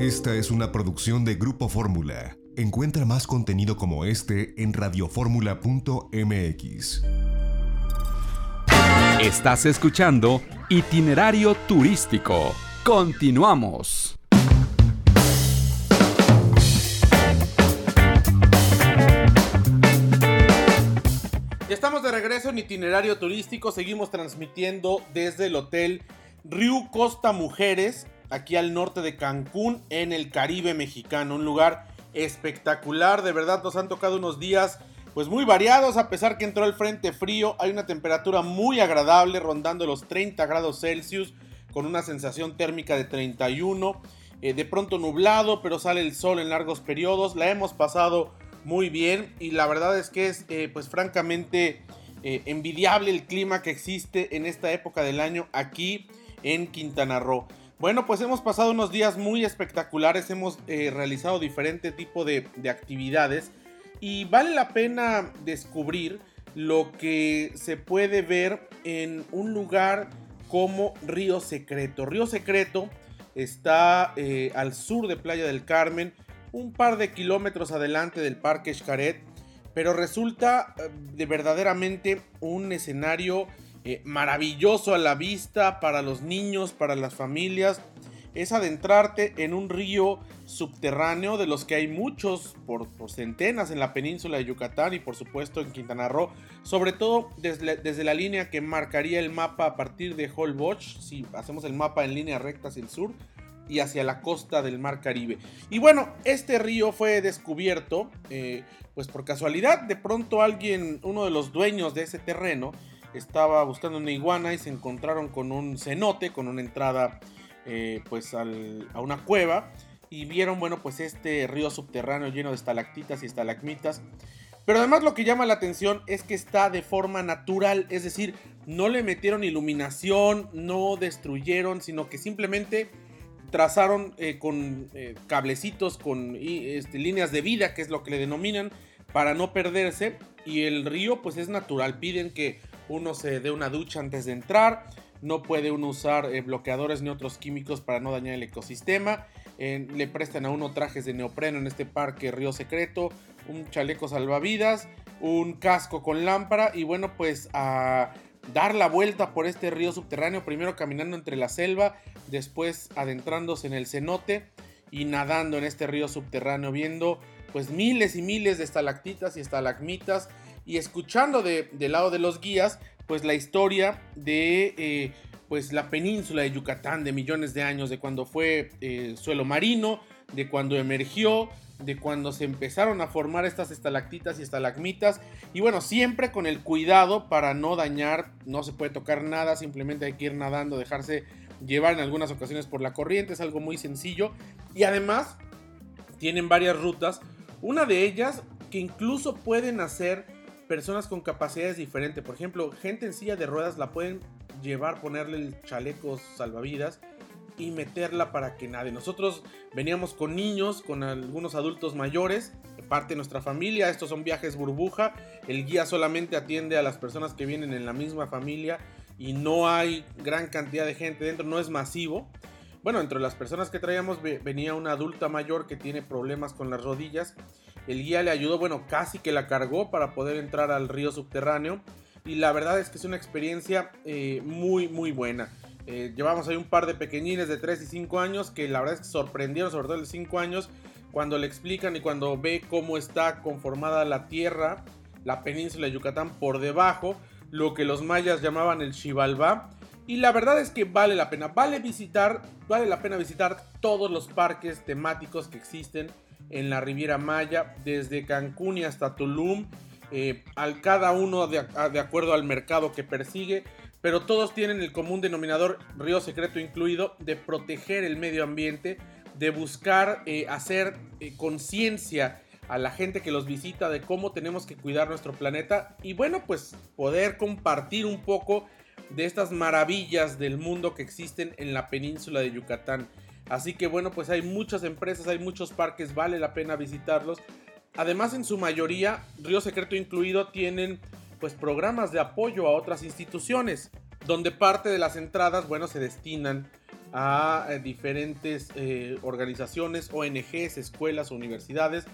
Esta es una producción de Grupo Fórmula. Encuentra más contenido como este en radioformula.mx. Estás escuchando Itinerario Turístico. Continuamos. Ya estamos de regreso en Itinerario Turístico. Seguimos transmitiendo desde el Hotel Riu Costa Mujeres, aquí al norte de Cancún, en el Caribe mexicano. Un lugar espectacular. De verdad nos han tocado unos días pues muy variados, a pesar que entró el frente frío, hay una temperatura muy agradable, rondando los 30 grados Celsius, con una sensación térmica de 31, eh, de pronto nublado, pero sale el sol en largos periodos, la hemos pasado muy bien y la verdad es que es eh, pues francamente eh, envidiable el clima que existe en esta época del año aquí en Quintana Roo. Bueno, pues hemos pasado unos días muy espectaculares, hemos realizado diferente tipo de, de actividades y vale la pena descubrir lo que se puede ver en un lugar como Río Secreto. Río Secreto está eh, al sur de Playa del Carmen, un par de kilómetros adelante del Parque Xcaret, pero resulta eh, de verdaderamente un escenario eh, maravilloso a la vista para los niños, para las familias. Es adentrarte en un río subterráneo, de los que hay muchos por, centenas en la península de Yucatán y por supuesto en Quintana Roo, sobre todo desde, desde la línea que marcaría el mapa a partir de Holbox, si hacemos el mapa en línea recta hacia el sur y hacia la costa del mar Caribe. Y bueno, este río fue descubierto, eh, pues por casualidad, de pronto alguien, uno de los dueños de ese terreno, estaba buscando una iguana y se encontraron con un cenote, con una entrada eh, pues a una cueva y vieron, bueno, pues este río subterráneo lleno de estalactitas y estalagmitas. Pero además lo que llama la atención es que está de forma natural, es decir, no le metieron iluminación, no destruyeron, sino que simplemente trazaron eh, con eh, cablecitos, con este, líneas de vida, que es lo que le denominan, para no perderse. Y el río pues es natural, piden que uno se dé una ducha antes de entrar, no puede uno usar eh, bloqueadores ni otros químicos para no dañar el ecosistema le prestan a uno trajes de neopreno en este parque Río Secreto, un chaleco salvavidas, un casco con lámpara y bueno pues a dar la vuelta por este río subterráneo, primero caminando entre la selva, después adentrándose en el cenote y nadando en este río subterráneo, viendo pues miles y miles de estalactitas y estalagmitas y escuchando de, del lado de los guías pues la historia de eh, pues la península de Yucatán de millones de años, de cuando fue eh, suelo marino, de cuando emergió, de cuando se empezaron a formar estas estalactitas y estalagmitas. Y bueno, siempre con el cuidado para no dañar, no se puede tocar nada, simplemente hay que ir nadando, dejarse llevar en algunas ocasiones por la corriente, es algo muy sencillo. Y además tienen varias rutas, una de ellas que incluso pueden hacer personas con capacidades diferentes. Por ejemplo, gente en silla de ruedas la pueden llevar, ponerle el chaleco salvavidas y meterla para que nadie. Nosotros veníamos con niños, con algunos adultos mayores, parte de nuestra familia. Estos son viajes burbuja. El guía solamente atiende a las personas que vienen en la misma familia y no hay gran cantidad de gente dentro, no es masivo. Bueno, entre las personas que traíamos venía una adulta mayor que tiene problemas con las rodillas. El guía le ayudó, bueno, casi que la cargó para poder entrar al río subterráneo y la verdad es que es una experiencia eh, muy muy buena. Eh, llevamos ahí un par de pequeñines de 3 y 5 años que la verdad es que sorprendieron, sobre todo de 5 años, cuando le explican y cuando ve cómo está conformada la tierra, la península de Yucatán por debajo, lo que los mayas llamaban el Xibalbá. Y la verdad es que vale la pena, vale visitar, vale la pena visitar todos los parques temáticos que existen en la Riviera Maya, desde Cancún y hasta Tulum eh, al cada uno de, acuerdo al mercado que persigue, pero todos tienen el común denominador, Río Secreto incluido, de proteger el medio ambiente, de buscar eh, hacer eh, conciencia a la gente que los visita de cómo tenemos que cuidar nuestro planeta y bueno, pues poder compartir un poco de estas maravillas del mundo que existen en la península de Yucatán. Así que bueno, pues hay muchas empresas, hay muchos parques, vale la pena visitarlos. Además, en su mayoría, Río Secreto incluido, tienen pues programas de apoyo a otras instituciones, donde parte de las entradas, bueno, se destinan a eh, diferentes eh, organizaciones, ONGs, escuelas, universidades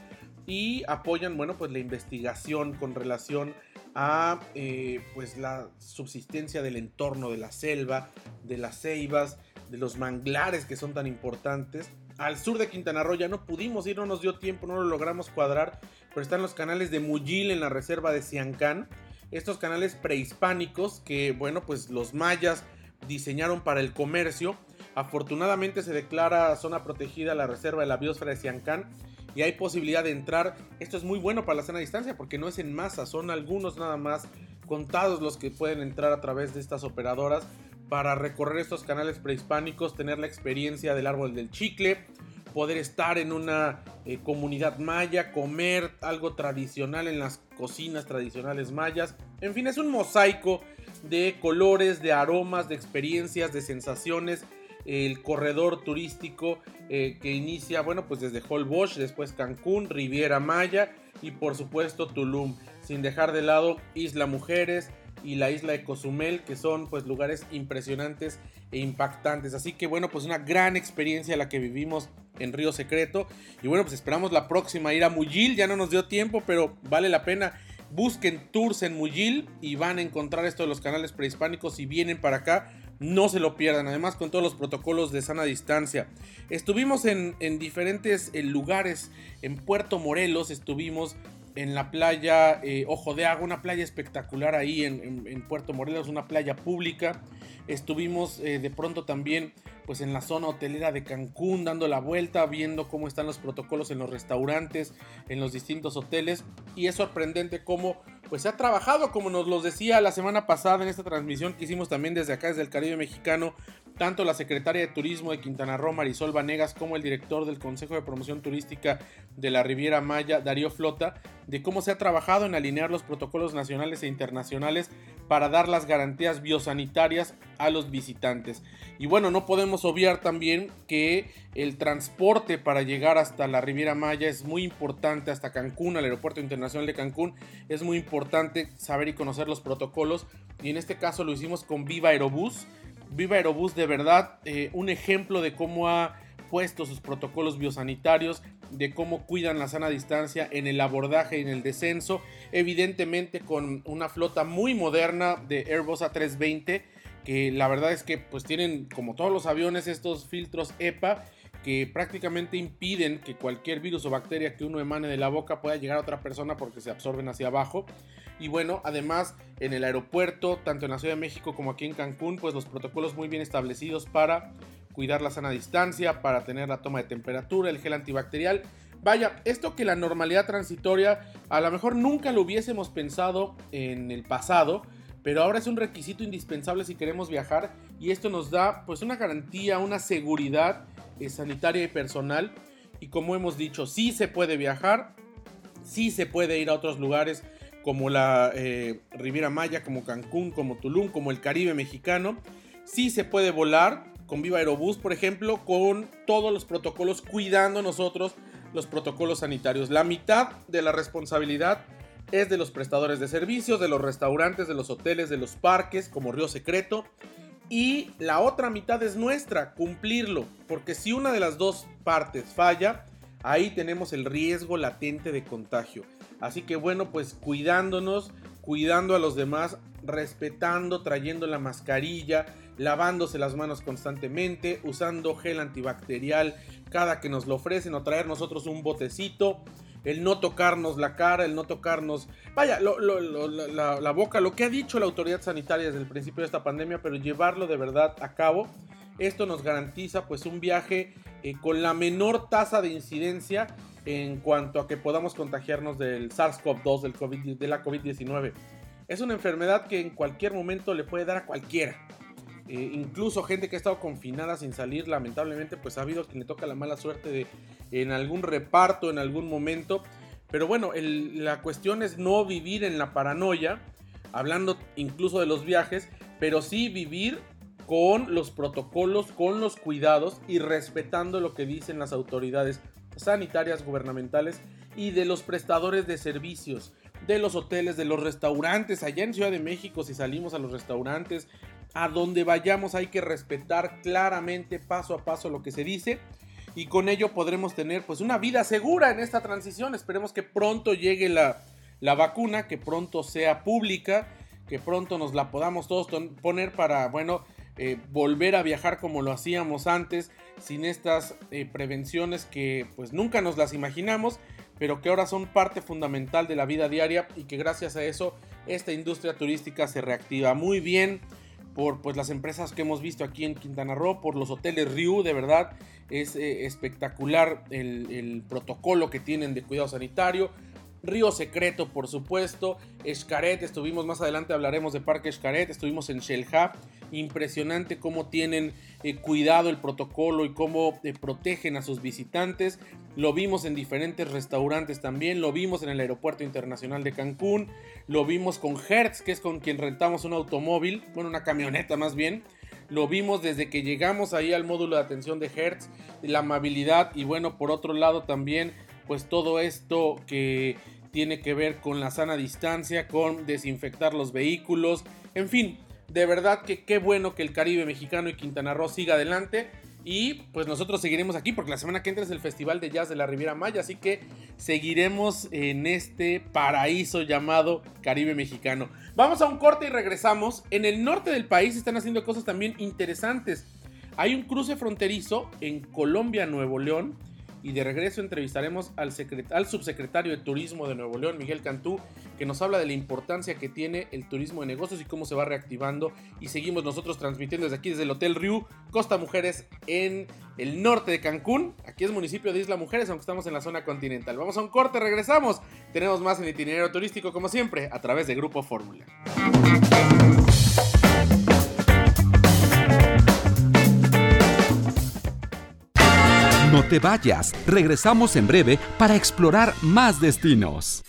y apoyan, bueno, pues la investigación con relación a eh, pues la subsistencia del entorno de la selva, de las ceibas, de los manglares que son tan importantes. Al sur de Quintana Roo ya no pudimos ir, no nos dio tiempo, no lo logramos cuadrar, pero están los canales de Muyil en la reserva de Siancán. Estos canales prehispánicos que, bueno, pues los mayas diseñaron para el comercio. Afortunadamente se declara zona protegida la reserva de la biosfera de Siancán y hay posibilidad de entrar. Esto es muy bueno para la sana distancia porque no es en masa, son algunos nada más contados los que pueden entrar a través de estas operadoras para recorrer estos canales prehispánicos, tener la experiencia del árbol del chicle, poder estar en una eh, comunidad maya, comer algo tradicional en las cocinas tradicionales mayas. En fin, es un mosaico de colores, de aromas, de experiencias, de sensaciones. El corredor turístico eh, que inicia, bueno, pues desde Holbox, después Cancún, Riviera Maya y por supuesto Tulum, sin dejar de lado Isla Mujeres y la isla de Cozumel, que son pues lugares impresionantes e impactantes. Así que bueno, pues una gran experiencia la que vivimos en Río Secreto. Y bueno, pues esperamos la próxima ir a Muyil, ya no nos dio tiempo, pero vale la pena. Busquen tours en Muyil y van a encontrar esto de los canales prehispánicos si vienen para acá no se lo pierdan, además con todos los protocolos de sana distancia. Estuvimos en, diferentes eh, lugares, en Puerto Morelos estuvimos en la playa eh, Ojo de Agua, una playa espectacular ahí en, Puerto Morelos, una playa pública. Estuvimos eh, de pronto también pues en la zona hotelera de Cancún dando la vuelta, viendo cómo están los protocolos en los restaurantes, en los distintos hoteles y es sorprendente cómo pues se ha trabajado, como nos lo decía la semana pasada en esta transmisión que hicimos también desde acá, desde el Caribe Mexicano, tanto la secretaria de Turismo de Quintana Roo, Marisol Vanegas, como el director del Consejo de Promoción Turística de la Riviera Maya, Darío Flota, de cómo se ha trabajado en alinear los protocolos nacionales e internacionales para dar las garantías biosanitarias a los visitantes. Y bueno, no podemos obviar también que el transporte para llegar hasta la Riviera Maya es muy importante, hasta Cancún, al Aeropuerto Internacional de Cancún, es muy importante saber y conocer los protocolos. Y en este caso lo hicimos con Viva Aerobús. Viva Aerobús de verdad, eh, un ejemplo de cómo ha puesto sus protocolos biosanitarios, de cómo cuidan la sana distancia en el abordaje y en el descenso, evidentemente con una flota muy moderna de Airbus A320 que la verdad es que pues tienen como todos los aviones estos filtros EPA que prácticamente impiden que cualquier virus o bacteria que uno emane de la boca pueda llegar a otra persona porque se absorben hacia abajo. Y bueno, además en el aeropuerto, tanto en la Ciudad de México como aquí en Cancún, pues los protocolos muy bien establecidos para cuidar la sana distancia, para tener la toma de temperatura, el gel antibacterial. Vaya, esto que la normalidad transitoria a lo mejor nunca lo hubiésemos pensado en el pasado, pero ahora es un requisito indispensable si queremos viajar y esto nos da pues una garantía, una seguridad sanitaria y personal y como hemos dicho, sí se puede viajar, sí se puede ir a otros lugares como la eh, Riviera Maya, como Cancún, como Tulum, como el Caribe mexicano, sí se puede volar con Viva Aerobús, por ejemplo, con todos los protocolos, cuidando nosotros los protocolos sanitarios. La mitad de la responsabilidad es de los prestadores de servicios, de los restaurantes, de los hoteles, de los parques, como Río Secreto. Y la otra mitad es nuestra, cumplirlo. Porque si una de las dos partes falla, ahí tenemos el riesgo latente de contagio. Así que bueno, pues cuidándonos, cuidando a los demás, respetando, trayendo la mascarilla, lavándose las manos constantemente, usando gel antibacterial cada que nos lo ofrecen o traer nosotros un botecito el no tocarnos la cara, el no tocarnos, vaya, la, boca, lo que ha dicho la autoridad sanitaria desde el principio de esta pandemia, pero llevarlo de verdad a cabo, esto nos garantiza pues un viaje eh, con la menor tasa de incidencia en cuanto a que podamos contagiarnos del SARS-CoV-2, del COVID, de la COVID-19. Es una enfermedad que en cualquier momento le puede dar a cualquiera. Eh, incluso gente que ha estado confinada sin salir, lamentablemente, pues ha habido quien le toca la mala suerte de en algún reparto, en algún momento. Pero bueno, la cuestión es no vivir en la paranoia, hablando incluso de los viajes, pero sí vivir con los protocolos, con los cuidados y respetando lo que dicen las autoridades sanitarias, gubernamentales y de los prestadores de servicios, de los hoteles, de los restaurantes. Allá en Ciudad de México, si salimos a los restaurantes, a donde vayamos hay que respetar claramente paso a paso lo que se dice y con ello podremos tener pues una vida segura en esta transición. Esperemos que pronto llegue la, la vacuna, que pronto sea pública, que pronto nos la podamos todos poner para, bueno, eh, volver a viajar como lo hacíamos antes, sin estas eh, prevenciones que pues nunca nos las imaginamos, pero que ahora son parte fundamental de la vida diaria y que gracias a eso esta industria turística se reactiva muy bien por pues, las empresas que hemos visto aquí en Quintana Roo, por los hoteles Ryu, de verdad es eh, espectacular el, protocolo que tienen de cuidado sanitario. Río Secreto, por supuesto, Escaret, estuvimos más adelante, hablaremos de Parque Escaret, estuvimos en Shelha, impresionante cómo tienen eh, cuidado el protocolo y cómo eh, protegen a sus visitantes. Lo vimos en diferentes restaurantes también, lo vimos en el Aeropuerto Internacional de Cancún, lo vimos con Hertz, que es con quien rentamos un automóvil, bueno, una camioneta más bien. Lo vimos desde que llegamos ahí al módulo de atención de Hertz, la amabilidad y bueno, por otro lado también, pues todo esto que tiene que ver con la sana distancia, con desinfectar los vehículos, en fin, de verdad que qué bueno que el Caribe mexicano y Quintana Roo siga adelante. Y pues nosotros seguiremos aquí porque la semana que entra es el Festival de Jazz de la Riviera Maya, así que seguiremos en este paraíso llamado Caribe Mexicano. Vamos a un corte y regresamos. En el norte del país están haciendo cosas también interesantes. Hay un cruce fronterizo en Colombia, Nuevo León, y de regreso entrevistaremos al, subsecretario de Turismo de Nuevo León, Miguel Cantú, que nos habla de la importancia que tiene el turismo de negocios y cómo se va reactivando. Y seguimos nosotros transmitiendo desde aquí, desde el Hotel Riu, Costa Mujeres, en el norte de Cancún. Aquí es municipio de Isla Mujeres, aunque estamos en la zona continental. Vamos a un corte, regresamos. Tenemos más en itinerario turístico, como siempre, a través de Grupo Fórmula. No te vayas, regresamos en breve para explorar más destinos.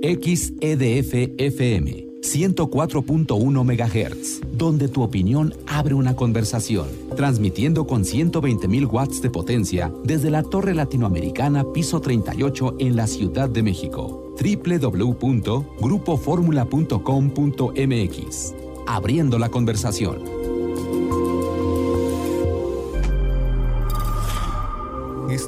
XEDF FM 104.1 MHz, donde tu opinión abre una conversación, transmitiendo con 120.000 watts de potencia desde la Torre Latinoamericana Piso 38 en la Ciudad de México. www.grupoformula.com.mx. Abriendo la conversación.